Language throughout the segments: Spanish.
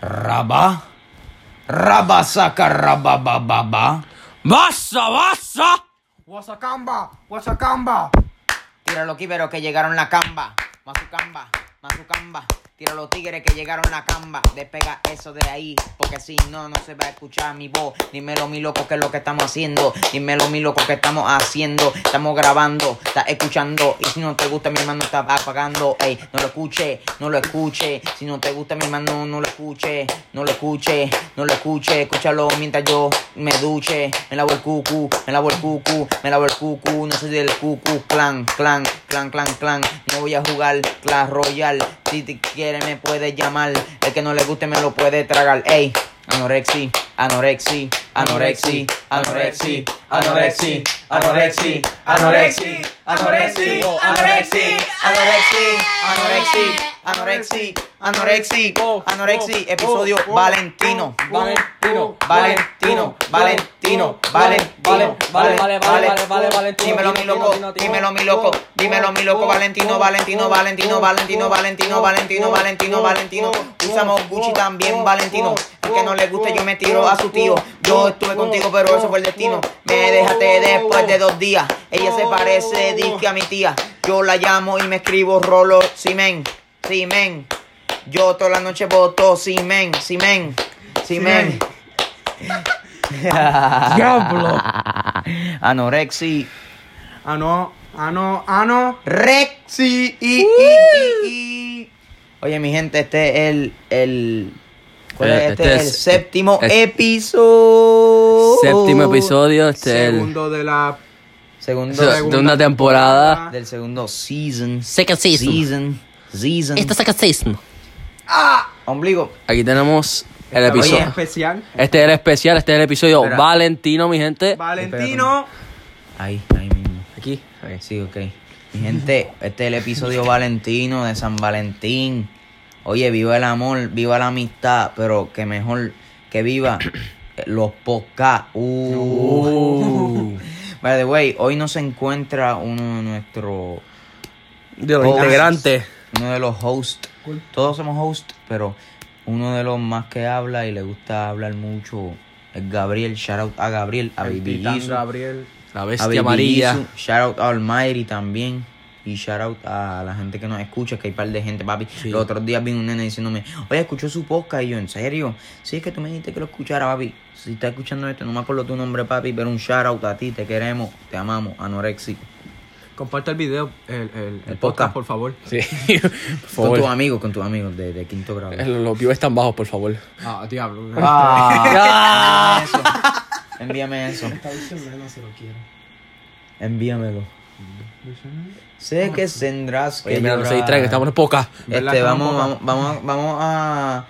Rabá. Rabá saca rababababa. ¡Basa, basa! Wasacamba, Wasacamba. Tíralo aquí, pero que llegaron la camba. Mazucamba, mazucamba. Tira los tigres que llegaron la camba. Despega eso de ahí, porque si no, no se va a escuchar mi voz. Dímelo, mi loco, que es lo que estamos haciendo. Dímelo, mi loco, que estamos haciendo. Estamos grabando, estás escuchando. Y si no te gusta, mi hermano está apagando. Ey, no lo escuche, no lo escuche. Si no te gusta, mi hermano, no lo escuche. No lo escuche, no lo escuche. Escúchalo mientras yo me duche. Me lavo el cucu, me lavo el cucu, me lavo el cucu. No soy del cucu, clan, clan, clan, clan, clan. No voy a jugar Clash Royale. Si te me puede llamar. El que no le guste me lo puede tragar. Ey, anorexi, anorexi, anorexi, anorexi, anorexi, anorexi, anorexi, anorexi, anorexi, anorexi, anorexi, anorexi, anorexi, anorexi, episodio Valentino. Valentino, Valentino, Valentino, Valentino, vale, vale, vale, vale, vale, Valentino, Dímelo mi loco, dímelo mi loco, dímelo mi loco, Tino, Valentino, Tino, Valentino, Valentino, Valentino, Valentino, Valentino, Valentino, Valentino. Usamos Gucci también, Valentino. El que no le guste yo me tiro a su tío. Yo estuve contigo, pero eso fue el destino. Me dejaste después de dos días. Ella se parece, disque a mi tía. Yo la llamo y me escribo Rolo, Simen, Simen. Yo toda la noche voto Simen, Simen, Simen. Diablo. Anorexi. Ano, ano, ano. Rexi. I, i, i, i. Oye, mi gente, este es el. el Este, este es el séptimo es- episodio. Séptimo episodio, este es el Segundo de la Segundo. de segunda una temporada. Del segundo season. Second season. Season. Season. Esta second season. Ombligo. Aquí tenemos el episodio. especial. Este es el especial, este es el episodio Espera. Valentino, mi gente. Valentino. Ahí, ahí mismo. Aquí. Sí, ok. Mi gente, este es el episodio Valentino de San Valentín. Oye, viva el amor, viva la amistad, pero que mejor que viva los podcasts. Uh. By the way, hoy no se encuentra uno de nuestros, De los integrantes. uno de los hosts. Todos somos hosts, pero uno de los más que habla y le gusta hablar mucho es Gabriel. Shout out a Gabriel, a El Baby. Gabriel. La A bestia amarilla. Shout out a Almighty también. Y shout out a la gente que nos escucha, que hay par de gente, papi. Sí. Los otros días vino un nene diciéndome, oye, escuchó su podcast. Y yo, ¿en serio? Sí, es que tú me dijiste que lo escuchara, papi. Si estás escuchando esto, no me acuerdo tu nombre, papi, pero un shout out a ti, te queremos, te amamos, Anorexi. Comparte el video, el, el, el El podcast, podcast. por favor. Sí. por Con tus amigos, con tus amigos de, de quinto grado. Los views están bajos, por favor. Ah, diablo. Ah, envíame eso. Envíame eso. Lo quiero. Envíamelo. Sé que tendrás que Oye, mira, no se llorar. distraigan, estamos en poca. Este, vamos, vamos, vamos, vamos a...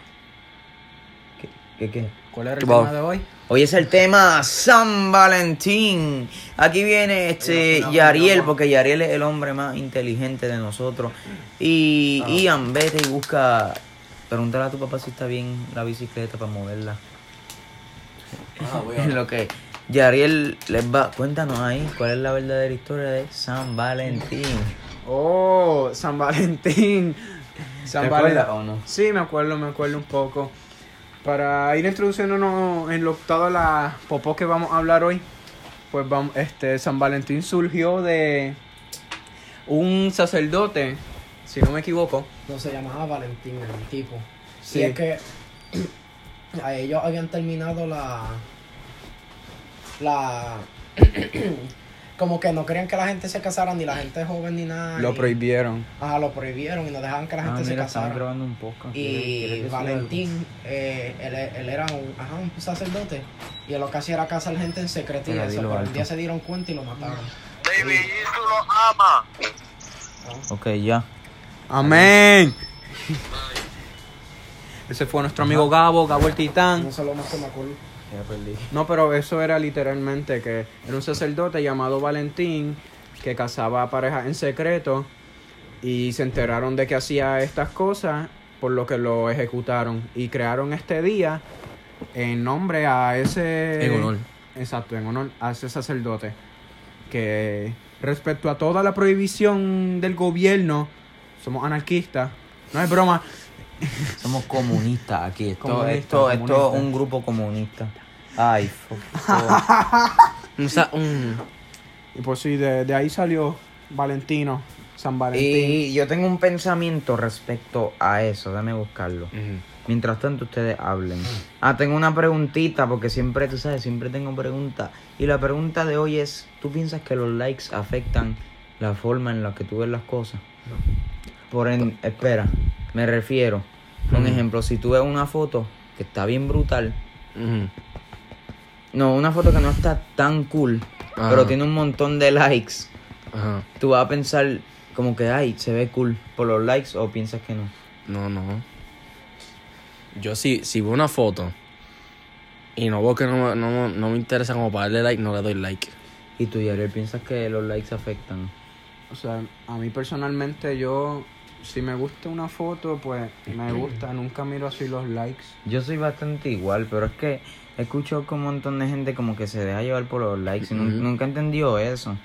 ¿Qué, qué, qué? ¿Cuál era el ¿Qué tema va? de hoy? Hoy es el tema San Valentín. Aquí viene este Yariel, porque Yariel es el hombre más inteligente de nosotros. Y Ian, vete y busca... Pregúntale a tu papá si está bien la bicicleta para moverla. En lo que Yariel les va... Cuéntanos ahí cuál es la verdadera historia de San Valentín. Oh, San Valentín. San ¿Te acuerdas Valentín. o no? Sí, me acuerdo, me acuerdo un poco. Para ir introduciéndonos en lo, toda la popó que vamos a hablar hoy, pues vamos, este, San Valentín surgió de un sacerdote, si no me equivoco. No se llamaba Valentín el tipo. Sí. Y es que a ellos habían terminado la. La. como que no querían que la gente se casara, ni la gente joven ni nada. Lo y- prohibieron. Ajá, lo prohibieron y no dejaban que la gente se casara. un podcast. Y Valentín, eh, él, él era un, ajá, un sacerdote. Y él lo que hacía era casar gente en secreto y eso. Pero un día se dieron cuenta y lo mataron. Baby Jesus lo ama. Ok, ya. Amén. Ese fue nuestro amigo Gabo, Gabo el Titán. No sé lo más que me perdí. No, pero eso era literalmente que era un sacerdote llamado Valentín que casaba parejas en secreto y se enteraron de que hacía estas cosas, por lo que lo ejecutaron y crearon este día en nombre a ese... En honor. Exacto, en honor a ese sacerdote. Que respecto a toda la prohibición del gobierno, somos anarquistas. No es broma. Somos comunistas aquí. Esto, esto, esto es un grupo comunista. Ay, fuck. Y pues sí, de, de ahí salió Valentino, San Valentín. Y yo tengo un pensamiento respecto a eso. Déjame buscarlo. Mientras tanto, ustedes hablen. Ah, tengo una preguntita, porque siempre, tú sabes, siempre tengo preguntas. Y la pregunta de hoy es, ¿tú piensas que los likes afectan la forma en la que tú ves las cosas? Por en, espera, me refiero. Un ejemplo, si tú ves una foto que está bien brutal, no, una foto que no está tan cool, Ajá. pero tiene un montón de likes, Ajá. tú vas a pensar como que, ay, se ve cool por los likes o piensas que no. No, no. Yo si, si veo una foto y no veo que no, me- no, no me interesa como para darle like, no le doy like. Y tú, Yariel, piensas que los likes afectan. O sea, a mí personalmente yo, si me gusta una foto, pues me gusta, nunca miro así los likes. Yo soy bastante igual, pero es que escucho con un montón de gente como que se deja llevar por los likes y nun- Ujú. nunca entendió eso.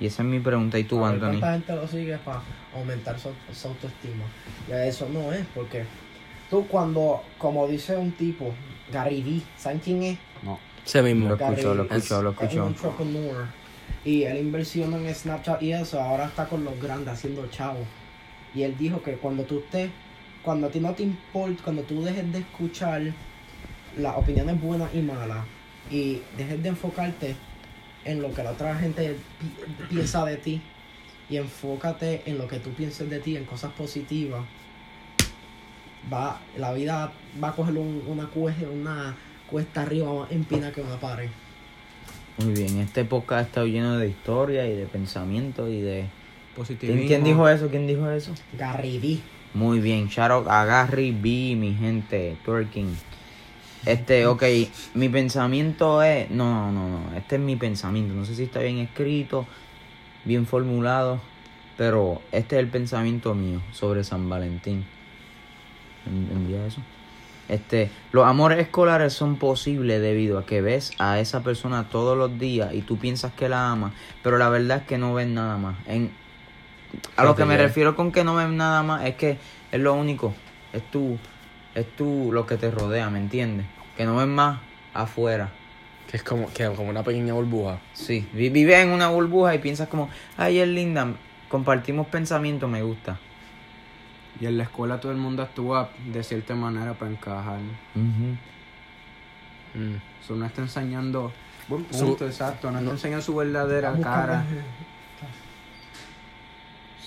Y esa es mi pregunta. ¿Y tú, A ver Anthony? ¿Cuánta gente lo sigue para aumentar su, su autoestima? Ya eso no es, porque tú cuando, como dice un tipo, Gary Vee, ¿saben quién es? No. Ese mismo. Lo escucho, lo escucho, lo Es un entrepreneur. Y él invirtió en Snapchat y eso, ahora está con los grandes haciendo chavo. Y él dijo que cuando tú estés, cuando a ti no te importa, cuando tú dejes de escuchar las opiniones buenas y malas y dejes de enfocarte en lo que la otra gente pi- piensa de ti y enfócate en lo que tú pienses de ti, en cosas positivas, va, la vida va a coger un- una, cuesta, una cuesta arriba más empina que una pared. Muy bien, este podcast estado lleno de historia y de pensamientos y de... Positivismo. ¿Quién, quién dijo eso? ¿Quién dijo eso? Gary Vee. Muy bien, shout out a Gary B, mi gente, twerking. Este, ok, mi pensamiento es... No, no, no, este es mi pensamiento. No sé si está bien escrito, bien formulado, pero este es el pensamiento mío sobre San Valentín. ¿Entendía eso? Este, los amores escolares son posibles debido a que ves a esa persona todos los días y tú piensas que la amas, pero la verdad es que no ves nada más. En, a lo que me refiero con que no ves nada más es que es lo único, es tú, es tú lo que te rodea, ¿me entiendes? Que no ves más afuera. Que es como, que como una pequeña burbuja. Sí, vi- vives en una burbuja y piensas como, ay, es linda, compartimos pensamientos, me gusta. Y en la escuela todo el mundo actúa de cierta manera para encajar. Mm. Eso no está enseñando. Buen Su- punto, exacto. No, está enseñando su verdadera cara.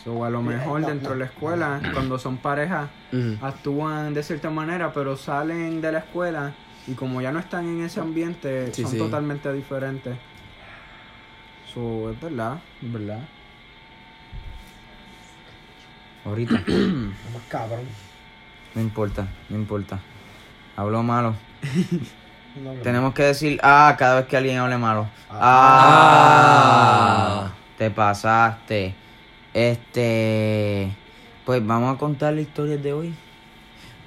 So, a lo mejor dentro de la escuela, cuando son parejas, actúan de cierta manera, pero salen de la escuela y como ya no están en ese ambiente, Sí, son sí. totalmente diferentes. So, es verdad, es verdad. Ahorita, Más cabrón. no importa, no importa. Hablo malo. No, no. Tenemos que decir, ah, cada vez que alguien hable malo. Ah. Ah, te pasaste. Este, pues vamos a contar la historia de hoy.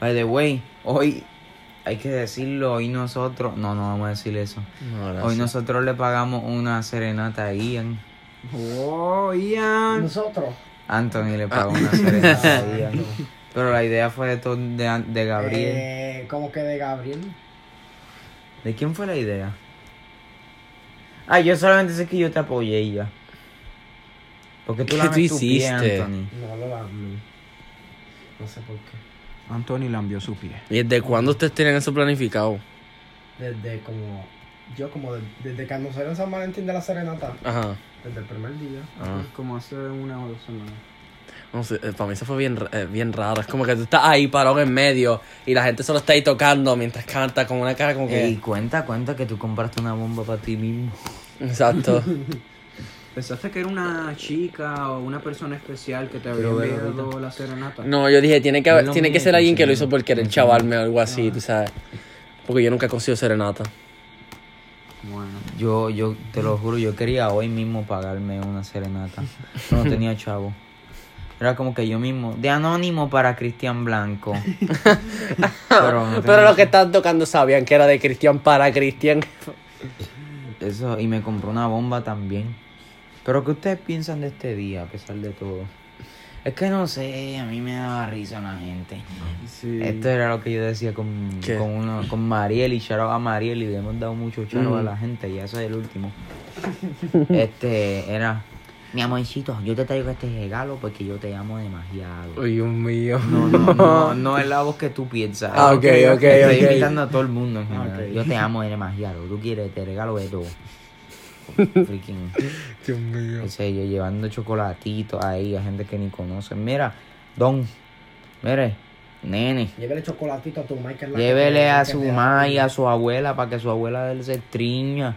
By the way, hoy hay que decirlo, hoy nosotros, no, no vamos a decir eso. No, Hoy nosotros le pagamos una serenata a Ian. Oh, Ian. Nosotros. Anthony le pagó una serenata a Ian. Pero la idea fue de, todo- de, de Gabriel. Eh, como que de Gabriel. ¿De quién fue la idea? Ah, yo solamente sé que yo te apoyé y ya. Porque tú ¿Qué la tú tu pie, hiciste? Anthony. No lo lamé. No sé por qué. Anthony lambió su pie. ¿Y desde cuándo ustedes tienen eso planificado? Desde como. Yo, como de- desde que anunciaron en San Valentín de la Serenata. Ajá. Desde el primer día. Ah. Como hace una o dos semanas. No sé, eh, para mí eso fue bien, eh, bien raro. Es como que tú estás ahí parado en medio y la gente solo está ahí tocando mientras canta con una cara como que... Y cuenta, cuenta que tú compraste una bomba para ti mismo. Exacto. ¿Pensaste que era una chica o una persona especial que te había enviado la serenata? No, yo dije, tiene que, haber- tiene que ser alguien que lo hizo por querer chavarme o algo así, tú sabes. Porque yo nunca he conseguido serenata. Bueno. Yo, yo te lo juro, yo quería hoy mismo pagarme una serenata. Pero no tenía chavo. Era como que yo mismo, de anónimo para Cristian Blanco. Pero, no Pero los que estaban tocando sabían que era de Cristian para Cristian. Eso, y me compró una bomba también. Pero ¿qué ustedes piensan de este día, a pesar de todo? Es que no sé, a mí me daba risa la gente. Sí. Esto era lo que yo decía con, ¿Qué? con, uno, con Mariel y out a Mariel y le hemos dado mucho charo Mm. a la gente y eso es el último. este era, mi amorcito, yo te traigo este regalo porque yo te amo demasiado. Uy, Dios mío. No, no, no, no es la voz que tú piensas. Ah, ok, ok, Estoy ok. invitando a todo el mundo en general. Ok. Yo te amo demasiado. Tú quieres, te regalo de todo. Freaking. Dios mío. En serio, llevando chocolatitos ahí a gente que ni conocen. Mira, Don, mire, nene, Llévele chocolatito a tu Michael. llévele a su mamá y a su abuela para que su abuela de él se estriña.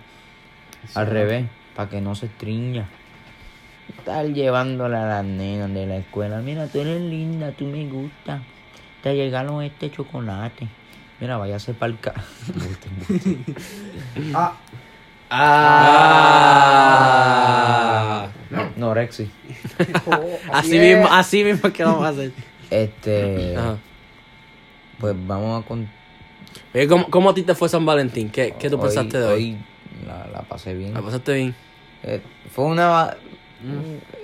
Al revés, para que no se estriña. Estar llevándola a las nenas de la escuela. Mira, tú eres linda, tú me gustas. Te llegaron este chocolate. Mira, váyase para el ca... Ah, Ah. No, Rexy. Así Yeah. mismo, así mismo que vamos a hacer. Este, Ajá. pues vamos a con... Oye, ¿cómo, ¿Cómo a ti te fue San Valentín? ¿Qué, qué tú hoy- pensaste de hoy? la, la pasé bien. ¿La pasaste bien? Eh, fue una...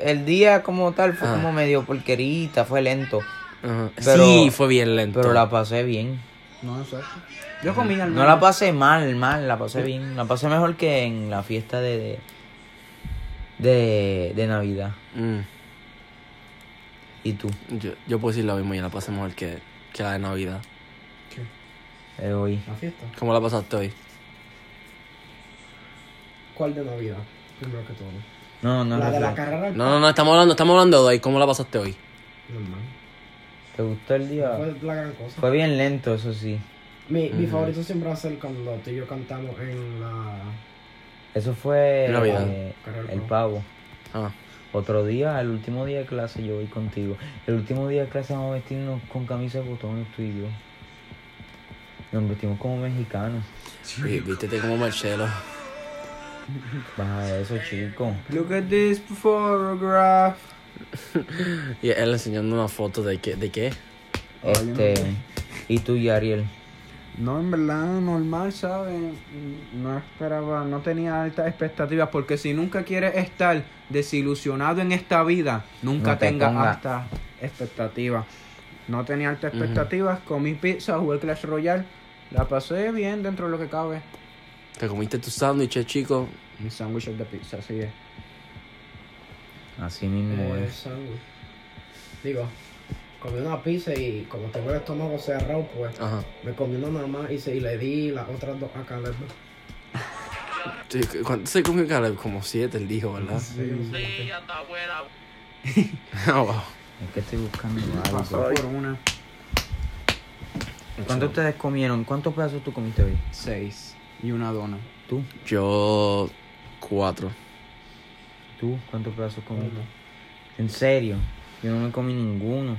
El día como tal fue Ah. como medio porquerita, fue lento. Ajá. Pero- sí, fue bien lento. Pero la pasé bien. No, exacto. Yo comí al No la pasé mal, mal, la pasé bien. La pasé mejor que en la fiesta de... de, de, de Navidad. Mm, ¿Y tú? yo, yo puedo decir lo mismo, yo la pasé mejor que, que la de Navidad. Eh, hoy. la fiesta. ¿Cómo la pasaste hoy? ¿Cuál de Navidad? Primero que todo. No, no la de la carrera. No, no, no, estamos hablando, estamos hablando de hoy. ¿Cómo la pasaste hoy? Normal. ¿Te gustó el día? Fue la gran cosa. Fue bien lento, eso sí. Mi, mi favorito siempre va a ser cuando tú y yo cantamos en la. Eso fue Navidad. eh, el Pavo. Ah, Otro día, el último día de clase, yo voy contigo. El último día de clase vamos a vestirnos con camisa de botones tú y yo. Nos vestimos como mexicanos. vi- vístete como Marcelo. Baja eso, chico. Look at this photograph. Y él enseñando una foto de qué, de qué. Este. ¿Y tú y Ariel? No, en verdad, normal, ¿sabes? No esperaba, no tenía altas expectativas, porque si nunca quieres estar desilusionado en esta vida, nunca No te tengas ponga- altas expectativas. No tenía altas expectativas, comí pizza, jugué Clash Royale, la pasé bien dentro de lo que cabe. Te comiste tu sándwich, chico. Mi sándwich de pizza, así es. Así mismo Eh, es. Digo, comí una pizza y como tengo el estómago cerrado, pues Ajá. me comí una y, se, y le di las otras dos a Caleb. Sí, ¿Cuánto se comió Caleb? Como siete, él dijo, ¿verdad? Ah, wow. Es que estoy buscando Pasó algo. por una. ¿Cuántos ustedes comieron? ¿Cuántos pedazos tú comiste hoy? Seis. Y una dona. ¿Tú? Yo, cuatro. ¿Tú? ¿Cuántos pedazos comiste? ¿En serio? Yo no me comí ninguno.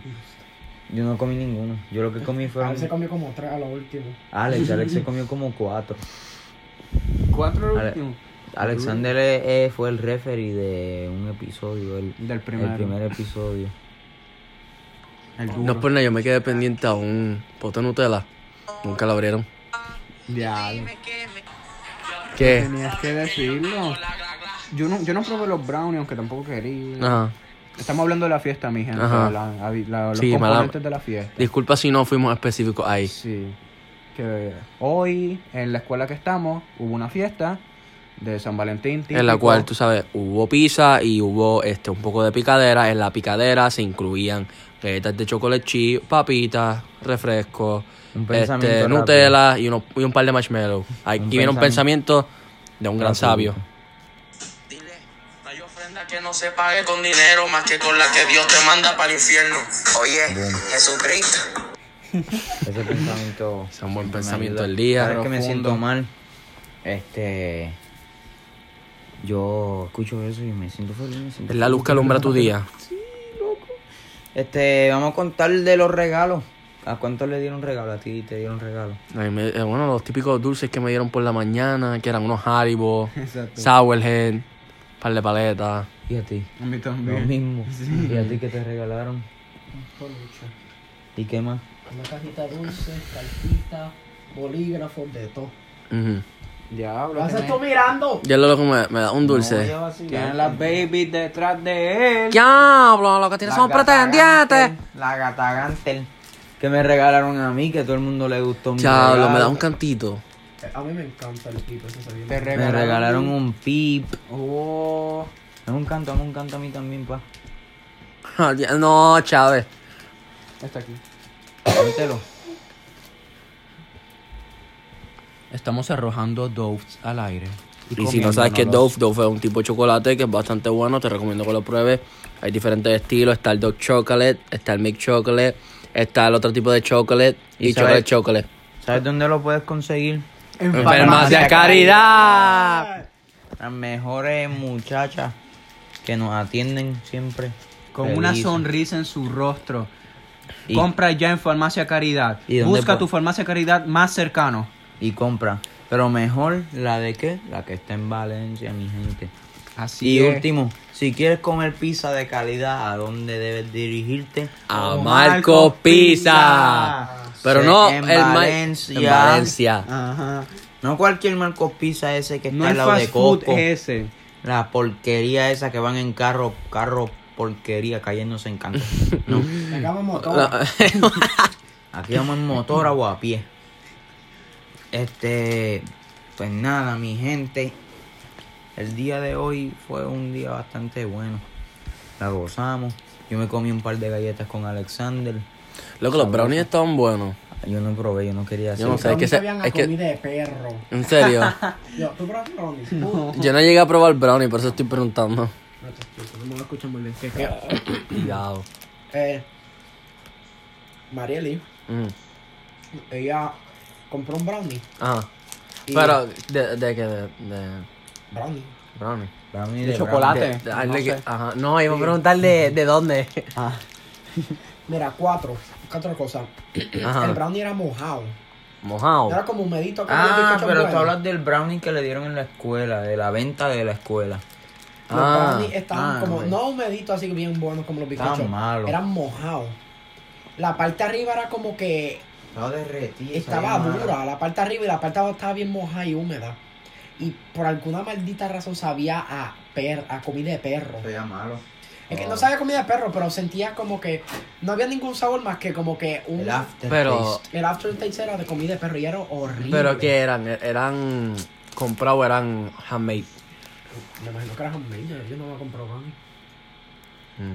Yo no comí ninguno. Yo lo que comí A fueron... él se comió como tres a lo último. Alex, Alex se comió como cuatro. Cuatro el Ale- último. Alexander eh, fue el referee de un episodio, el, Del primero. el primer episodio. El. No es por nada, yo me quedé pendiente a un pote Nutella. Nunca lo abrieron. Ya, ¿Qué? tenías que decirlo. Yo no, yo no probé los brownies, aunque tampoco quería. Ajá. Estamos hablando de la fiesta, mi gente. La- la- la- los Sí, componentes de la fiesta. Disculpa si no fuimos específicos ahí. Sí. Que hoy, en la escuela que estamos, hubo una fiesta de San Valentín. En la cual, tú sabes, hubo pizza y hubo este un poco de picadera. En la picadera se incluían galletas de chocolate chip, papitas, refrescos, este. Nutella y, uno- y un par de marshmallows. Aquí Un viene un pensamiento de un gran sabio. Que no se pague con dinero más que con la que Dios te manda para el infierno. Oye, Jesucristo. Ese pensamiento. Es un buen pensamiento del día. Vez que me siento mal, este. Yo escucho eso y me siento feliz. me siento Es la luz que alumbra tu día. Este, vamos a contar de los regalos. ¿A cuánto le dieron regalo? A ti te dieron regalo. A mí me- eh, bueno, los típicos dulces que me dieron por la mañana, que eran unos Haribo. Sourhead, par de paletas. ¿Y a ti? A mí Lo también. ¿Y a ti qué te regalaron? ¿Y qué más? Una cajita dulce, cartita, bolígrafos, de todo. Diablo. ¿Qué haces tiene- tú mirando? Yo lo loco me, me da un dulce. Tiene las babies detrás de él. Diablo, lo que tienes son pretendientes. La gata Gantel. Que me regalaron a mí, que a todo el mundo le gustó Diablo, me da un cantito. A mí me encanta el eso. Te Me regalaron un pip. Oh. Dame un canto, dame un canto a mí también, pa. No, Chávez. Está aquí. Póntelo. Estamos arrojando doves al aire. Y si no sabes qué es Dove, Dove es un tipo de chocolate que es bastante bueno, te recomiendo que lo pruebes. Hay diferentes estilos, está el Dove Chocolate, está el Milk Chocolate, está el otro tipo de chocolate y, ¿Y sabes? chocolate chocolate. ¿Sabes dónde lo puedes conseguir? En Farmacia Caridad. Las mejores muchachas que nos atienden siempre. Con una sonrisa en su rostro. Y- Compra ya en Farmacia Caridad. ¿Y Busca tu Farmacia Caridad más cercano. Y compra. Pero mejor la de qué? La que está en Valencia, mi gente. Así Y es. último, si quieres comer pizza de calidad, ¿a dónde debes dirigirte? A Marco Marco Pizza. Pero Sí, no en el Valencia. En Valencia. Ajá. No cualquier Marcos Pizza ese que está No al lado de Coco. ese. La porquería esa que van en carro, carro porquería cayéndose en canto. No. Sacamos motor. Aquí vamos en motora o a pie. Este, pues nada, mi gente. El día de hoy fue un día bastante bueno. La gozamos. Yo me comí un par de galletas con Alexander. Loco, los brownies estaban buenos. Yo no probé, yo no quería hacer. Yo no sé, es que, se- es que comida de perro. en serio, Yo, ¿tú probaste brownies? No. yo no llegué a probar brownie, por eso estoy preguntando. No te explico, no me lo escuchan muy bien. ¿Qué, qué? Cuidado. Eh, Marieli, Mm. ella compró un brownie. Ajá. Pero, ¿de, de qué? De, de Brownie. brownie. Mí De de chocolate. De- de- no sé. que- ajá. No, iba a preguntarle de dónde. Mira, cuatro. Cuatro cosas. Ajá. El brownie era mojado. Mojado. Era como un medito. como Ah, pero tú buenos. hablas del brownie que le dieron en la escuela, de la venta de la escuela. Los Ah, brownies estaban ah, como, no un medito así bien bueno como los Estaban bizcochos. malos. Eran mojados. La parte de arriba era como que Estaba derretido. estaba dura. La parte de arriba y la parte de abajo estaba bien mojada y húmeda. Y por alguna maldita razón sabía a per, a comida de perro. Sería malo. Es que Oh. no sabía comida de perro, pero sentía como que no había ningún sabor más que como que un... El aftertaste. Pero, El aftertaste era de comida de perro y era horrible. pero ¿qué eran? ¿Eran comprados o eran handmade? Me imagino que era homemade, yo- no lo compré brownie. Mm.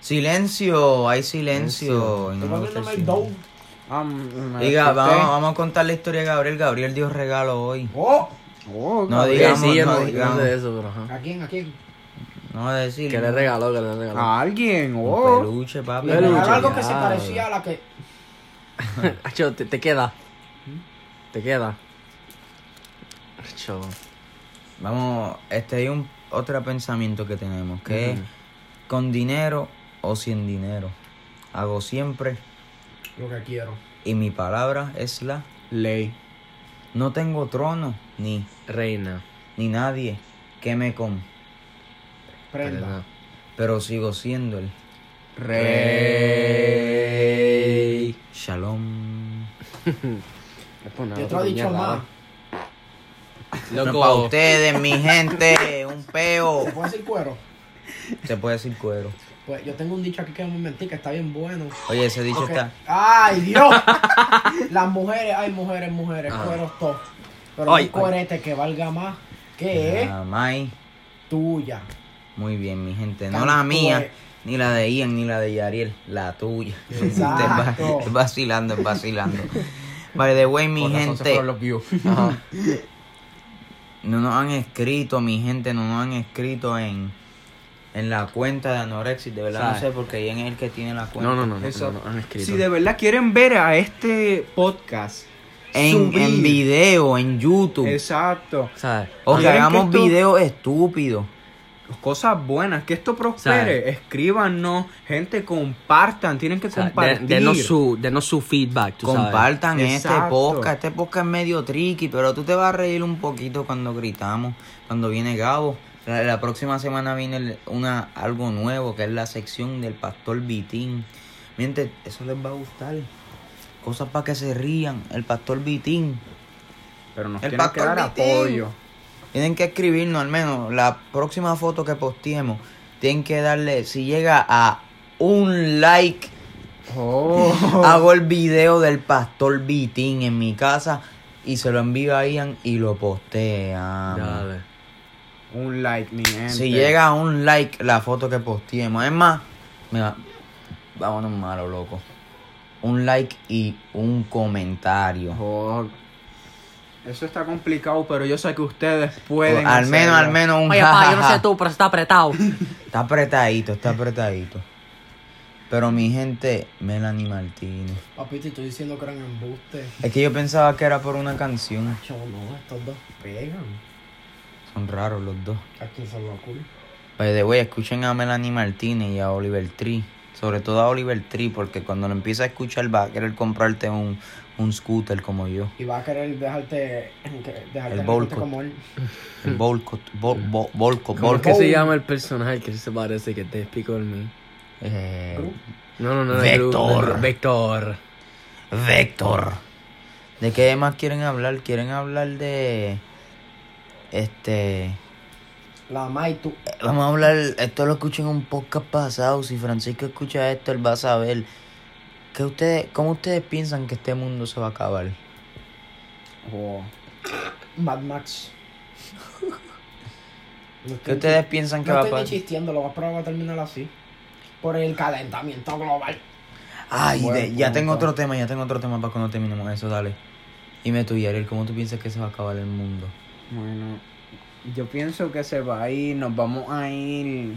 Silencio, hay silencio. Y ¿Tú no me. Ah, me Diga, vamos, vamos a contar la historia de Gabriel. Gabriel dio regalo hoy. ¡Oh! Oh, No digamos, sí, yo no no, digamos. de eso, pero ajá. ¿A quién? ¿A quién? No voy a decir. ¿Qué le regaló? ¿Qué le regaló? A alguien, Un oh. peluche, papi. Le Peluche. regalaron algo que se parecía a la que... Acho, te, te queda. Te queda. Acho. Vamos, este hay un otro pensamiento que tenemos, que es con dinero o sin dinero. Hago siempre Lo que quiero. y mi palabra es la. Ley. No tengo trono ni Reina. ni nadie que me con, Prenda. pero sigo siendo el Rey. Shalom. Yo te lo he dicho más. No Loco. para ustedes, mi gente, un peo. ¿Se puede decir cuero? Se puede decir cuero. Pues yo tengo un dicho aquí que me mentí que está bien bueno. Oye, ese dicho está. ¡Ay, Dios! Las mujeres, hay mujeres, mujeres, Ah. cueros todos. Pero Ay, un cuerete que valga más que Mai. tuya. Muy bien, mi gente. No la mía, es. ni la de Ian, ni la de Yariel. La tuya. Exacto. Es vacilando, es vacilando. By the way, mi gente. los. No nos han escrito, mi gente, no nos han escrito en, en la cuenta de Anorexis. De verdad ¿Sabes? no sé porque Ian es el que tiene la cuenta. No, no, no, no, Eso. no, no, han escrito. Si de verdad quieren ver a este podcast. En, subir- en video, en YouTube. Exacto. ¿Sabes? O que ¿Quieren que hagamos esto- videos estúpidos. Cosas buenas, que esto prospere. ¿Sabes? Escríbanos, gente, compartan. Tienen que sea, de- compartir. denos, su, denos su feedback, tú sabes. Compartan este Exacto. podcast. Este podcast es medio tricky, pero tú te vas a reír un poquito cuando gritamos, cuando viene Gabo. La, la próxima semana viene una, algo nuevo, que es la sección del Pastor Vitín. Miente, eso les va a gustar. Cosas para que se rían. El Pastor Vitín. Pero nos El tienen que dar apoyo. Tienen que escribirnos al menos la próxima foto que posteemos. Tienen que darle, si llega a un like, Oh. hago el video del pastor Vitín en mi casa y se lo envío a Ian y lo posteamos. Dale. Un like, mi gente. Si llega a un like la foto que posteemos. Es más, mira, vámonos malo, loco. Un like y un comentario. Oh, Eso está complicado, pero yo sé que ustedes pueden. al menos, al menos un Oye, pa, yo no sé tú, pero está apretado. Está apretadito, está apretadito. Pero mi gente, Melanie Martínez. Papi, te estoy diciendo que eran embustes. Es que yo pensaba que era por una canción. Chavo, no, estos dos pegan. Son raros los dos. ¿A quién se lo ocurre? By the way, escuchen a Melanie Martínez y a Oliver Tree. Sobre todo a Oliver Tree, porque cuando lo empieza a escuchar va a querer comprarte un, un scooter como yo. Y va a querer dejarte. dejarte El gente Volco. como él. El Volco, Vol, Vol- Volco, ¿Cómo es que se llama el personaje que se parece que te explico en mí? Eh, No, no, no. no, Vector. no, Vector. Vector. ¿De qué más quieren hablar? Quieren hablar de... Este... La Mai, tú. Vamos a hablar, esto lo escuché en un podcast pasado. Si Francisco escucha esto, él va a saber. ¿Qué ustedes, ¿Cómo ustedes piensan que este mundo se va a acabar? Oh. Mad Max. No ¿Qué estoy ustedes piensan que no va a estoy pasar? chisteando, lo más probable va a terminar así. Por el calentamiento global. Ay, de- ya punto. tengo otro tema, ya tengo otro tema para cuando terminemos eso, dale. Dime tú, Yariel, ¿cómo tú piensas que se va a acabar el mundo? Bueno, yo pienso que se va a ir, nos vamos a ir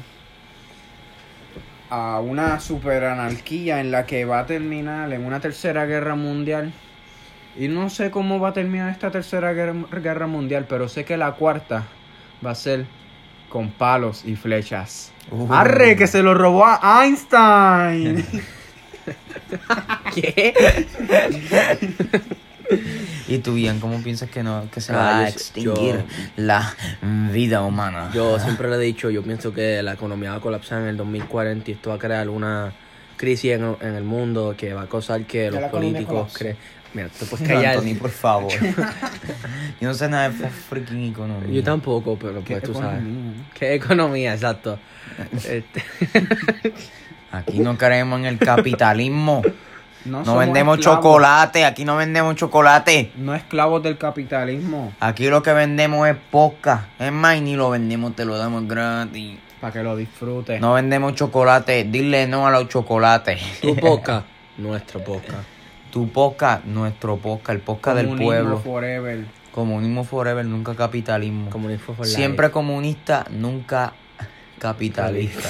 a una super anarquía en la que va a terminar en una tercera guerra mundial. Y no sé cómo va a terminar esta tercera guerra, guerra mundial, pero sé que la cuarta va a ser con palos y flechas. Uh. ¡Arre! Que se lo robó a Einstein. ¿Qué? ¿Y tú, Ian, cómo piensas que, no, que se Ah, va a yo- extinguir la vida humana? Yo siempre le he dicho, yo pienso que la economía va a colapsar en el 2040 y esto va a crear una crisis en, en el mundo que va a causar que Ya los políticos creen... Mira, te puedes No, callar. Anthony, por favor. Yo no sé nada de freaking economía. Yo tampoco, pero ¿Qué pues tú sabes. ¿Qué economía? Exacto. Este, Aquí no creemos en el capitalismo. No vendemos esclavos. chocolate, aquí no vendemos chocolate. No esclavos del capitalismo. Aquí lo que vendemos es poca. Es más, y ni lo vendemos, te lo damos gratis. Para que lo disfrutes. No vendemos chocolate, dile no a los chocolates. tu poca, nuestro poca. Tu poca, nuestro poca, el poca del Comunismo pueblo. forever. Comunismo forever, nunca capitalismo. Comunismo for life. Siempre comunista, nunca capitalista.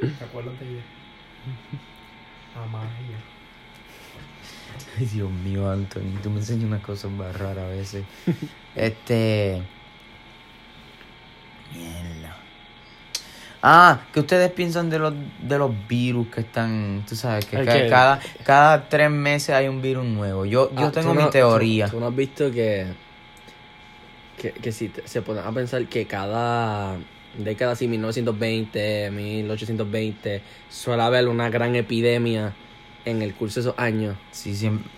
¿Te acuerdas de ella? Ay, Dios mío, Anthony, tú me enseñas unas cosas más raras a veces. este. Mierda. Ah, ¿qué ustedes piensan de los, de los virus que están, tú sabes, que cada, cada tres meses hay un virus nuevo? Yo, yo Ah, tengo mi no- teoría. Tú, tú no has visto que, que, que si te- se ponen a pensar que cada década, así 1920, 1820, suele haber una gran epidemia en el curso de esos años. Sí,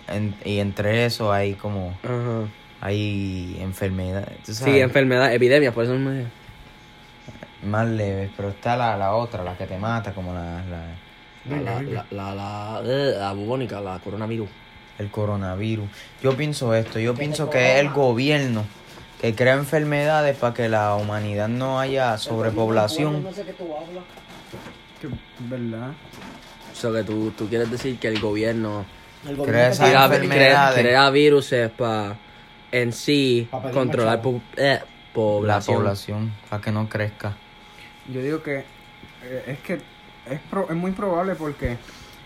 en- y entre eso hay como, Ajá. hay enfermedades, Sí, enfermedad, epidemia, por eso me... más leves, pero está la, la otra, la que te mata, como la, la- La, la, la, la, eh, la bubónica, la coronavirus. el coronavirus. Yo pienso esto, yo pienso que es el gobierno que crea enfermedades para que la humanidad no haya sobrepoblación. No sé qué tú hablas. Que, ¿Verdad? Sea, que tú, tú quieres decir que el gobierno El Crea gobierno crea, crea, crea viruses para en sí Pa' controlar po- eh, La población. para que no crezca. Yo digo que eh, es que es, pro- es muy probable porque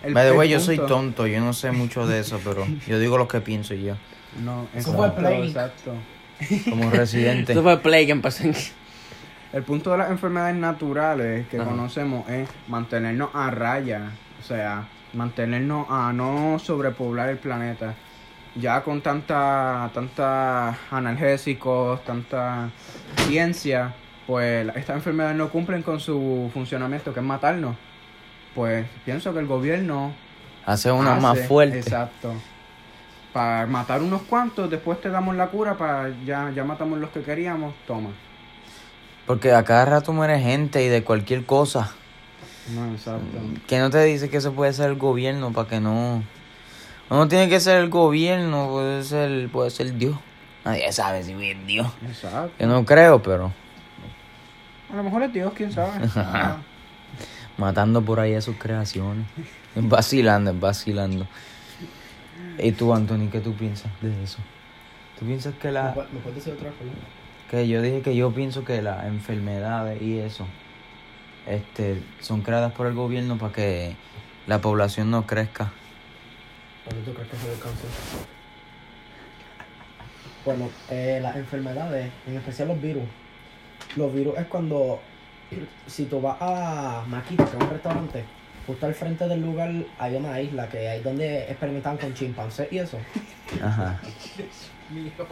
el By the way, el yo soy tonto, yo no sé mucho de eso, pero yo digo lo que pienso y ya. No, Eso fue exacto. Como residente. Eso fue Play que empezó en... El punto de las enfermedades naturales que Ajá. conocemos es mantenernos a raya, o sea, mantenernos a no sobrepoblar el planeta. Ya con tanta, tanta analgésicos, tanta ciencia, pues estas enfermedades no cumplen con su funcionamiento, que es matarnos. Pues pienso que el gobierno Hace una más fuerte. Exacto. para matar unos cuantos, después te damos la cura para ya, ya matamos los que queríamos, toma. Porque a cada rato muere gente y de cualquier cosa. No, exacto. Que no te dice que eso puede ser el gobierno para que no. No tiene que ser el gobierno, puede ser, puede ser Dios. Nadie sabe si es Dios. Exacto. Yo no creo, pero A lo mejor es Dios, quién sabe. Ah, matando por ahí a sus creaciones. Es vacilando, es vacilando. ¿Y tú, Anthony, qué tú piensas de eso? ¿Tú piensas que ¿Me la... ¿Me puedes decir otra perdón? Que yo dije que yo pienso que las enfermedades y eso este, son creadas por el gobierno para que la población no crezca. ¿Dónde tú crees que se ve el cáncer? Bueno, eh, las enfermedades, en especial los virus. Los virus es cuando, si tú vas a Maquita, que es un restaurante, justo al frente del lugar hay una isla que hay donde experimentan con chimpancés y eso. Ajá.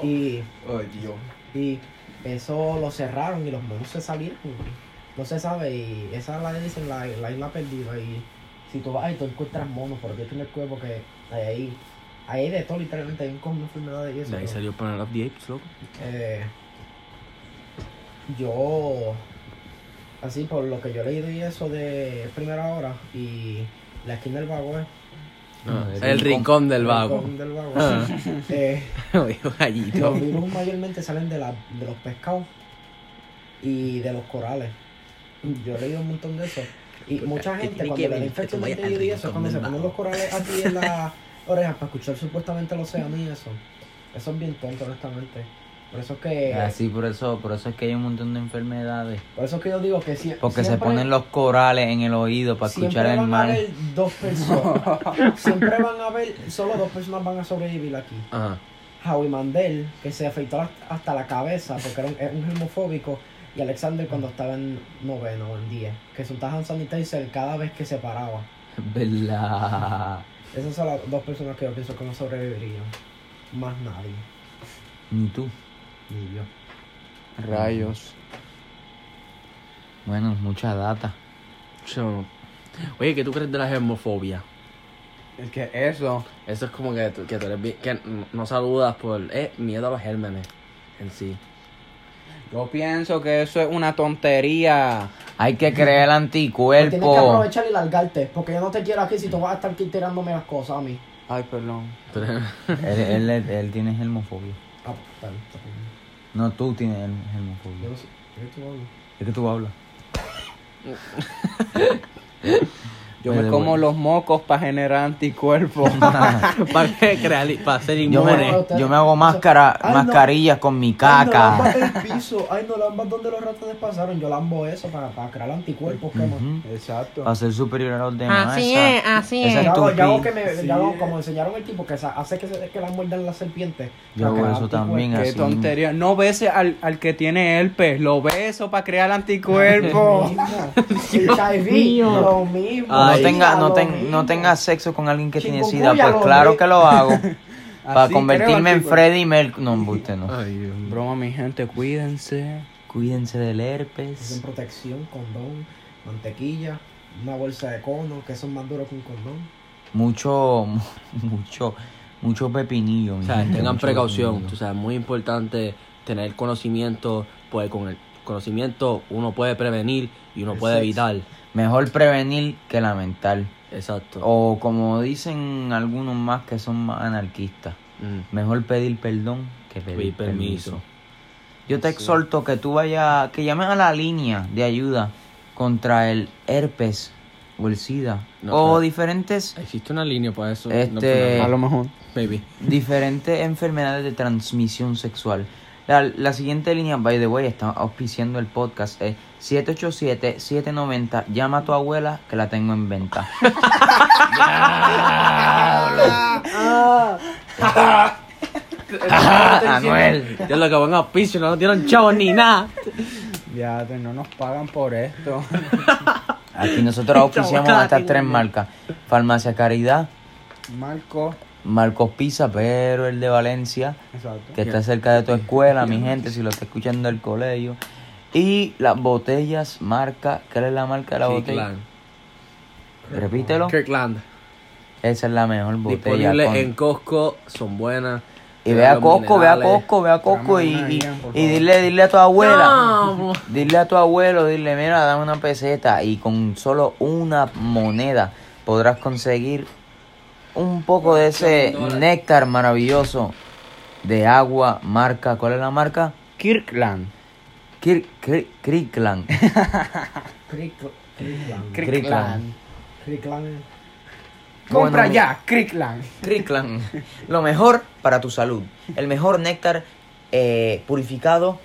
Y, Dios. y eso lo cerraron y los monos se salieron. No se sabe, y esa la dicen la, la isla perdida. Y si tú vas ahí, tú encuentras monos, pero tienes que tener cuidado porque ahí, ahí hay de todo, literalmente, hay un enfermedades y eso. De ahí pero- salió Planet of the Apes, loco. Eh, yo, así por lo que yo he leído y eso de primera hora y la esquina del vago es. Ah, el el rincón del el vago. rincón del vago. Ah. Eh, los virus mayormente salen de, la, de los pescados y de los corales. Yo he leído un montón de eso. Y mucha gente cuando le da infección de y eso, cuando se ponen los corales aquí en las orejas para escuchar supuestamente el océano y eso. Eso es bien tonto, honestamente. Por eso es que... Así, por eso, por eso es que hay un montón de enfermedades. Por eso es que yo digo que si, Porque se siempre- ponen los corales en el oído para siempre escuchar el van a mal. haber dos personas. siempre van a haber, solo dos personas van a sobrevivir aquí. Ajá. Howie Mandel, que se afeitó hasta- hasta la cabeza porque era un, era un germofóbico, y Alexander cuando estaba en noveno o en 10, que se untaban sanitizer cada vez que se paraba. ¿Verdad? Esas son las dos personas que yo pienso que no sobrevivirían. Más nadie, Ni tú. ni yo. Rayos. Bueno, mucha data. Oye, ¿qué tú crees de la germofobia? Es que eso. Eso es como que, tú- que tú eres bien- que no- no saludas por eh, miedo a los gérmenes en sí. Yo pienso que eso es una tontería. Hay que crear el Tienes que anticuerpo. aprovechar y largarte, porque yo no te quiero aquí si tú vas a estar aquí tirándome las cosas a mí. Ay, perdón. Eres- Él, él, él tiene germofobia. Ah, pues. No, tú tienes germ- Yo germofobia. no sé, ¿qué tú hablas? Es que tú hablas. Yo me como los mocos para generar anticuerpos. para para ser Yo inmune. me, yo me hago máscara, Ay, no. mascarillas con mi Ay, no caca. lambas el piso. Ay, no lambas donde los ratones pasaron. Yo lambo eso para, para crear anticuerpos. ¿qué más? Ujú. Exacto. Para ser superior a los demás. Así esa- es, así esa es. Yo hago, yo hago que me, Sí. yo hago como enseñaron el tipo que hace que, se, que la muerdan las serpientes. Yo hago eso también. Qué así. tontería. No beses al, al que tiene herpes. Lo beso para crear Lo anticuerpos. mismo. HIV, lo mismo. No, tenga, no, ten- no tengas sexo con alguien que tiene sida. Pues claro que lo hago. Para Así convertirme en anticuerpos. Freddy Mercury. No, embuste, no. Ay. Broma, mi gente, cuídense. Cuídense del Usen herpes. protección, condón, mantequilla, una bolsa de cono, que son más duros que un condón. Mucho, mucho, mucho pepinillo. mi O sea, gente, tengan precaución. pepinillo. O sea, es muy importante tener conocimiento, pues con el conocimiento uno puede prevenir y uno puede evitar. Mejor prevenir que lamentar. Exacto. O como dicen algunos más que son más anarquistas. Mm. Mejor pedir perdón que pedir Pedir permiso. permiso. Yo te exhorto que tú vayas, que llames a la línea de ayuda contra el herpes o el SIDA. No, o diferentes, Existe una línea para eso. Este- No, A lo mejor. Maybe. diferentes enfermedades de transmisión sexual. La, la siguiente línea, by the way, está auspiciando el podcast. Es 787-790. Llama a tu abuela que la tengo en venta. Anuel. Ya lo que van a piso, no nos dieron chavos ni nada. Ya, no nos pagan por esto. Aquí nosotros auspiciamos estas tres marcas. Farmacia Caridad, Marco. Marcos Pizza, pero el de Valencia, Exacto. que está cerca de tu escuela, mi gente, si lo está escuchando del colegio. Y las botellas, marca, ¿cuál es la marca de la botella? Kirkland. Repítelo. Kirkland. Esa es la mejor botella. Disponibles con- en Costco, son buenas. Y ve a Costco, ve a. Costco, ve a Costco y, y, y dile, dile a tu abuela. No. Dile a tu abuelo, dile, mira, dame una peseta y con solo una moneda podrás conseguir un poco de ese néctar maravilloso de agua marca, ¿cuál es la marca? Kirkland. Kir, Kir- Kirkland. Crickland. Kirkland. Crickland. Compra Bueno, ya, Kirkland. Kirkland. Lo mejor para tu salud. El mejor néctar eh, purificado.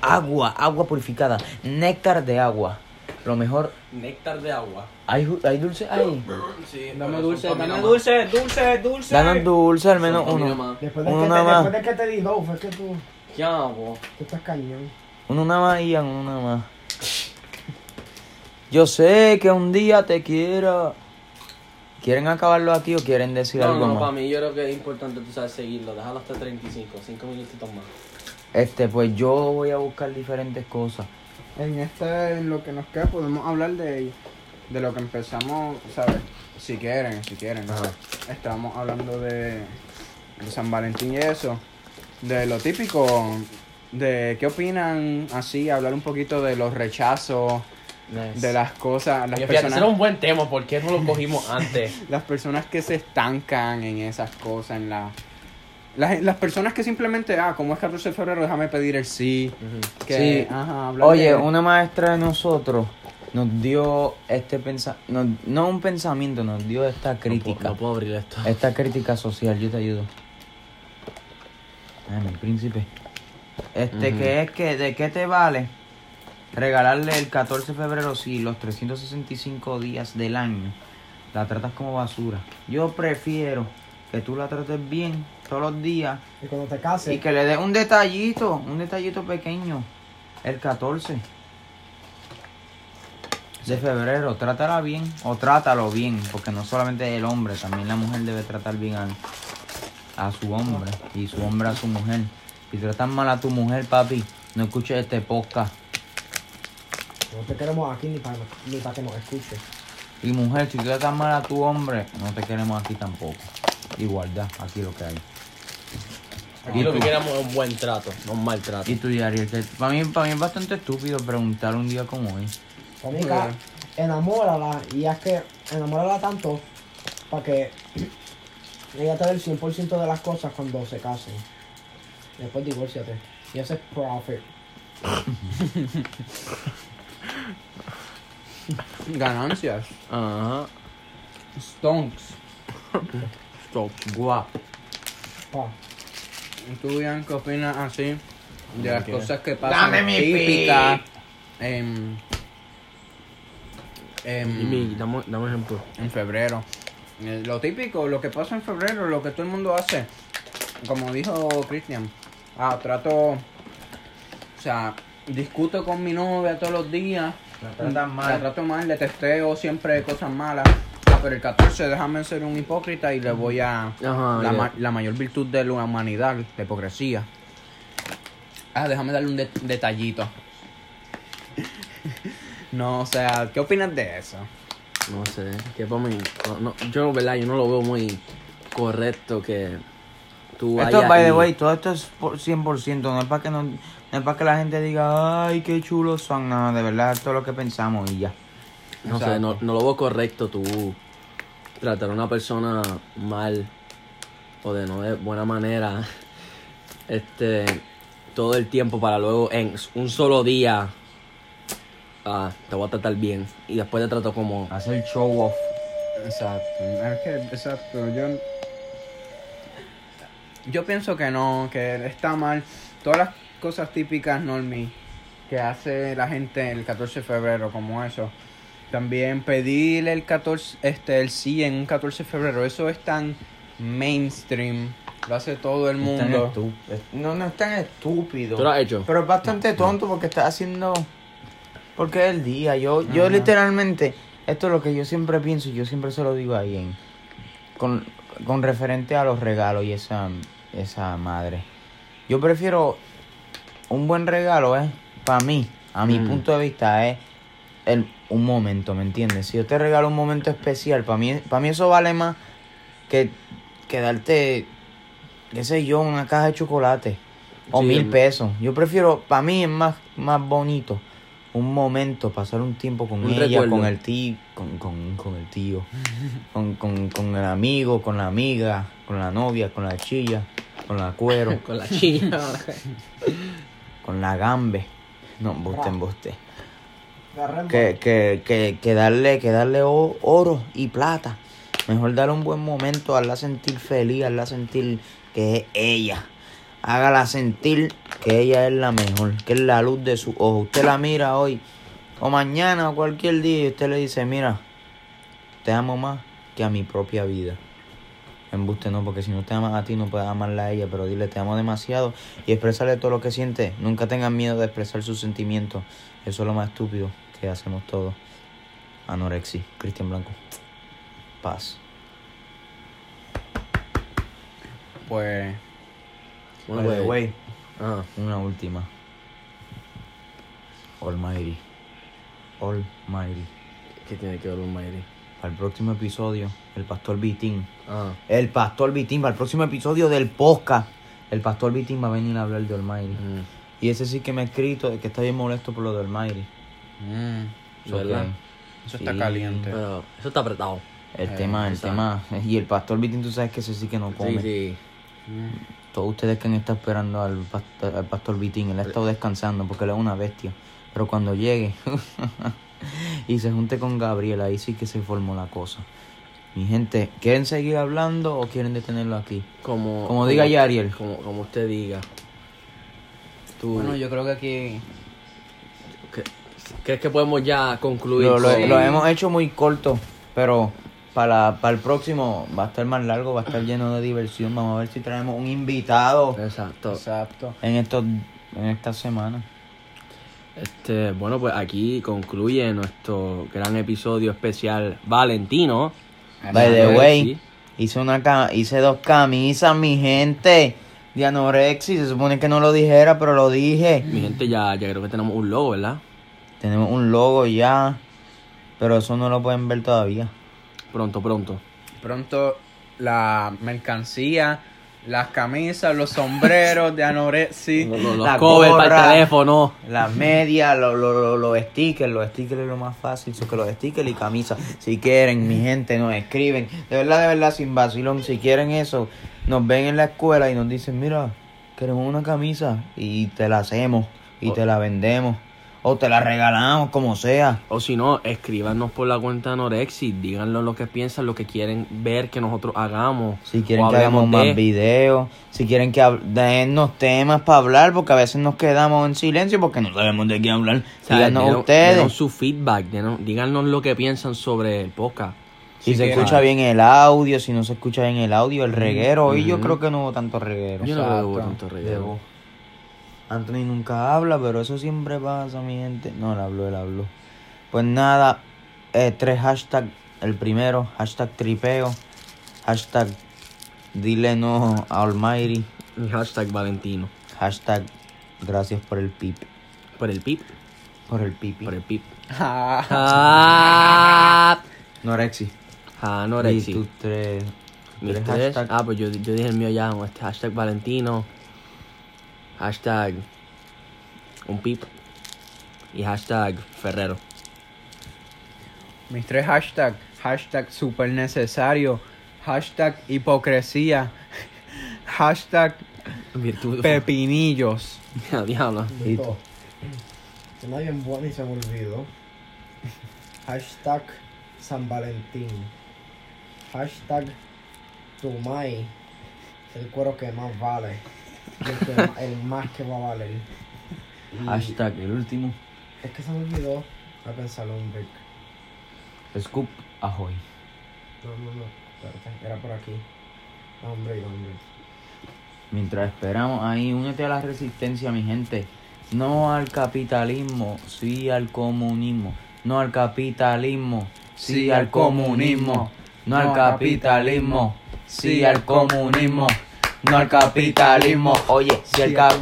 Agua, agua purificada. Néctar de agua. Lo mejor. Néctar de agua. ¿Hay, hay dulce? Ahí. Sí, Dame dulce, dame dulce, dulce, dulce. Danos dulce, al menos uno. Después de, que Uno te, nada más. después de que te di dos, fue que tú, ¿Qué hago? tú estás cañón. Uno nada más, Ian, uno nada más. Yo sé que un día te quiera. ¿Quieren acabarlo aquí o quieren decir No, algo no, más? para mí yo creo que es importante, tú sabes, seguirlo. Déjalo hasta 35, 5 minutitos más. Este, pues yo voy a buscar diferentes cosas. En este, en lo que nos queda, podemos hablar de, de lo que empezamos, ¿sabes? Si quieren, si quieren. Ajá. Estamos hablando de, de San Valentín y eso. De lo típico, de qué opinan, así, hablar un poquito de los rechazos, de las cosas, las fíjate, ese personas, era un buen tema, ¿por qué no lo cogimos antes? las personas que se estancan en esas cosas, en la... Las, las personas que simplemente, ah, como es 14 de febrero, déjame pedir el sí. Que, Sí. ajá, Oye, de- una maestra de nosotros nos dio este pensamiento, no un pensamiento, nos dio esta No crítica. puedo, no puedo abrir esto. Esta crítica social, yo te ayudo. Ay, mi príncipe. Este Ujú. que es que, ¿de qué te vale regalarle el 14 de febrero si los 365 días del año la tratas como basura? Yo prefiero que tú la trates bien todos los días Y cuando te cases, y que le des un detallito, un detallito pequeño, el 14 de febrero. Trátala bien o trátalo bien, porque no solamente el hombre, también la mujer debe tratar bien al- a su hombre y su hombre a su mujer. Si tratas mal a tu mujer, papi, no escuches este podcast. no te queremos aquí ni para ni para que nos escuches. Y mujer, si tratas mal a tu hombre, no te queremos aquí tampoco. Igualdad, aquí lo que hay. Aquí lo que queremos es un buen trato, no un mal trato. Y tú, Ariel, que para mí, para mí es bastante estúpido preguntar un día como hoy. Amiga, enamórala y haz que enamórala tanto para que ella te dé el 100% de las cosas cuando se casen. Después divórciate. Y ese es profit. Ganancias. Ajá. Stonks. Stop. Guapo. Pa. ¿Tú, Ian, qué opinas así? De las cosas que pasan Dame mi típicas en, en, Jimmy, dame, dame un ejemplo. en febrero. Eh, Lo típico, lo que pasa en febrero, lo que todo el mundo hace. Como dijo Cristian. Ah, trato... O sea, discuto con mi novia todos los días. La tratas mal. La trato mal, le testeo siempre cosas malas. Pero el 14 déjame ser un hipócrita y le voy a... Ajá, la, ya. ma- la mayor virtud de la humanidad, la hipocresía. Ah, déjame darle un de- detallito. no, o sea, ¿qué opinas de eso? No sé, que para mí, no, yo, verdad, yo no lo veo muy correcto que tú Esto, by the way, todo esto es por 100%, no es para que no, no es para que la gente diga, ay, qué chulos son, no, de verdad, esto es lo que pensamos y ya. No sé, Exacto. no, no lo veo correcto tú tratar a una persona mal o de no de buena manera este todo el tiempo para luego en un solo día ah, te voy a tratar bien y después te trato como Hacer show off. Exacto, es que, exacto, yo... Yo pienso que no, que está mal. Todas las cosas típicas normie que hace la gente el 14 de febrero, como eso. También pedir el 14, este, el sí en un 14 de febrero, eso es tan mainstream. Lo hace todo el Es tan mundo. No, no es tan estúpido. tú lo has hecho Pero es bastante tonto porque está haciendo. Porque es el día. Yo, yo literalmente, esto es lo que yo siempre pienso y yo siempre se lo digo a Ian. Con, con referente a los regalos y esa, esa madre. Yo prefiero un buen regalo, ¿eh? Para mí, a mi Mm. punto de vista, es el, un momento, ¿me entiendes? Si yo te regalo un momento especial, para mí, para mí eso vale más que, que darte, qué sé yo, una caja de chocolate o Sí, mil pesos. Yo prefiero, para mí es más, más bonito un momento, pasar un tiempo con Un ella, recuerdo. con el tío, con, con, con el tío, con, con, con el amigo, con la amiga, con la novia, con la chilla, con la cuero, Con la chilla. con la gambe. No, embuste, embuste. Que, que, que, darle, que darle oro y plata. Mejor darle un buen momento, hazla sentir feliz, hazla sentir que es ella. Hágala sentir que ella es la mejor, que es la luz de su ojo. Usted la mira hoy o mañana o cualquier día y usted le dice, mira, te amo más que a mi propia vida. Embuste no, porque si no te amas a ti no puedes amarla a ella, pero dile te amo demasiado y expresarle todo lo que siente. Nunca tengan miedo de expresar sus sentimientos. Eso es lo más estúpido que hacemos todos. Anorexi, Cristian Blanco. Paz. Pues Bueno, pues, way, ajá. una última. Almighty. Almighty. ¿Qué tiene que ver Mayri? Para el próximo episodio, el pastor Vitín. Ajá. El pastor Vitín, para el próximo episodio del podcast, el pastor Vitín va a venir a hablar de Almighty. Mm. Y ese sí que me ha escrito de que está bien molesto por lo de Almighty. Mm, So ¿Verdad? que eso está caliente. Pero eso está apretado. El Eh, tema, el tema. Y el pastor Vitín, tú sabes que ese sí que no come. Sí, sí. Todos ustedes que han estado esperando al pastor, al pastor Vitín, él ha estado descansando porque él es una bestia. Pero cuando llegue y se junte con Gabriel, ahí sí que se formó la cosa. Mi gente, ¿quieren seguir hablando o quieren detenerlo aquí? Como, Como diga Yariel. Como, como usted diga. Tú, Bueno, yo creo que aquí ¿qué- ¿Crees que podemos ya concluir? Lo, lo- hemos hecho muy corto, pero para, para el próximo va a estar más largo, va a estar lleno de diversión. Vamos a ver si traemos un invitado Exacto. exacto. en estos en esta semana. Este, bueno, pues aquí concluye nuestro gran episodio especial Valentino. By the way, hice una hice dos camisas, mi gente, de anorexia. Se supone que no lo dijera, pero lo dije. Mi gente ya, ya creo que tenemos un logo, ¿verdad? Tenemos un logo ya, pero eso no lo pueden ver todavía. Pronto, pronto. Pronto la mercancía, las camisas, los sombreros de anorexia. Los, los- los La covers para gorra. el teléfono. Las medias, los lo, lo- los stickers, los stickers es lo más fácil, so que los stickers y camisas. Si quieren, mi gente, nos escriben. De verdad, de verdad, sin vacilón, si quieren eso, nos ven en la escuela y nos dicen, mira, queremos una camisa y te la hacemos y O- te la vendemos o te la regalamos, como sea. O si no, escríbanos por la cuenta de Anorexi. Díganos lo que piensan, lo que quieren ver que nosotros hagamos. Si quieren que hagamos de- más videos, si quieren que dennos temas para hablar, porque a veces nos quedamos en silencio porque no sabemos de qué hablar. O sea, Díganos denos- ustedes. denos su feedback, denos- díganos lo que piensan sobre el podcast. Si Si se escucha bien el audio, si no se escucha bien el audio, el reguero. Hoy yo Ujú. creo que no hubo tanto reguero. Yo no hubo tanto reguero. Anthony nunca habla, pero eso siempre pasa, mi gente. No, él habló, él habló. Pues nada, eh, tres hashtags. El primero, hashtag tripeo. Hashtag dile no a Almighty. Mi hashtag Valentino. Hashtag gracias por el pip. Por el pip. Por el pipi. Por el pip. Ah, Ah, Norexi. Y tú tres. Mis tres. Ah, pues yo, yo dije el mío ya. Este hashtag Valentino. Hashtag un pip. Y hashtag Ferrero. mis tres hashtags. Hashtag super necesario. Hashtag hipocresía. Hashtag Virtud. pepinillos. Diablo. Y tú. Suena bien bueno y se me olvidó. Hashtag San Valentín. Hashtag Tumay. El cuero que más vale. El, que ma- el más que va a valer. Y Hashtag el último. Es que se me olvidó. Voy a pensarlo un break. Scoop ahoy. No, no, no. Espérate, era por aquí. No, hombre, no, hombre. Mientras esperamos ahí, únete a la resistencia, mi gente. No al capitalismo, sí al comunismo. No al capitalismo, sí, al comunismo. No al capitalismo, sí al comunismo. No al capitalismo. Oye, si el cap...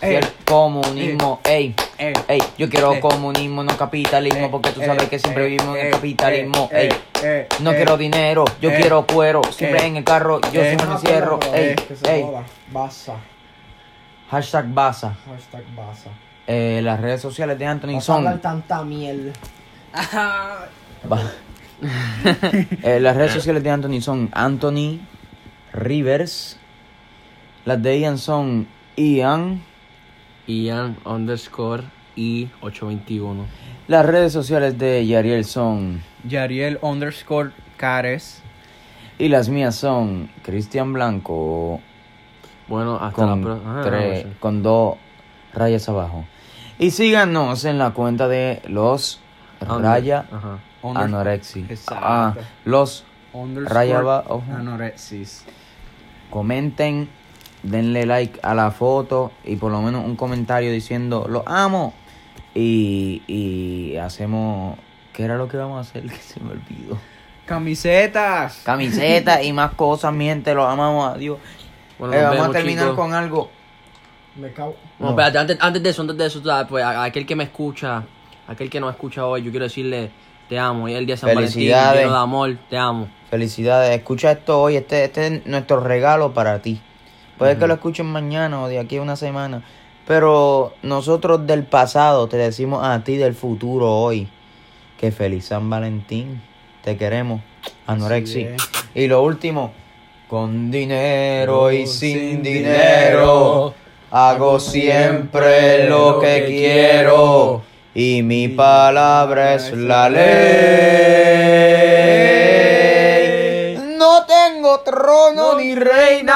Si el comunismo, ey, Ey. ey, yo quiero Ey. comunismo, no capitalismo, Eh, porque tú eh, sabes que siempre eh, vivimos en eh, el capitalismo, eh, ey. eh, No eh, quiero dinero, yo eh, quiero cuero, siempre eh, en el carro, yo eh. siempre me cierro, ey, ey. Basa. Hashtag Baza. Hashtag Basa. Eh, las redes sociales de Anthony Vas a son... tanta miel. Eh, las redes sociales de Anthony son Anthony Rivers. Las de Ian son Ian. Ian underscore y 821. Las redes sociales de Yariel son... Yariel underscore Cares. Y las mías son Cristian Blanco Bueno, hasta con, la próxima. tres- con dos rayas abajo. Y síganos en la cuenta de los raya. Under- anorexia. Exacto. Ah, los raya abajo. Anorexis. Comenten, denle like a la foto y por lo menos un comentario diciendo lo amo. Y, y hacemos. ¿Qué era lo que vamos a hacer? Que se me olvidó. Camisetas. Camisetas y más cosas, miente, lo amamos a Dios. Bueno, Eh, vamos a terminar chicos. con algo. Me cago. No, espérate, antes, antes de eso, antes de eso, pues a, a aquel que me escucha, a aquel que no escucha hoy, yo quiero decirle, te amo, es el día de San Valentín, lleno de amor, te amo. Felicidades. Escucha esto hoy. Este, este es nuestro regalo para ti. Puede que lo escuchen mañana o de aquí a una semana. Pero nosotros del pasado te decimos a ti del futuro hoy. Que feliz San Valentín. Te queremos. Anorexia. es. Y lo último. Con dinero y sin dinero. Hago siempre lo que quiero. Y mi palabra es la ley. Trono ni reina.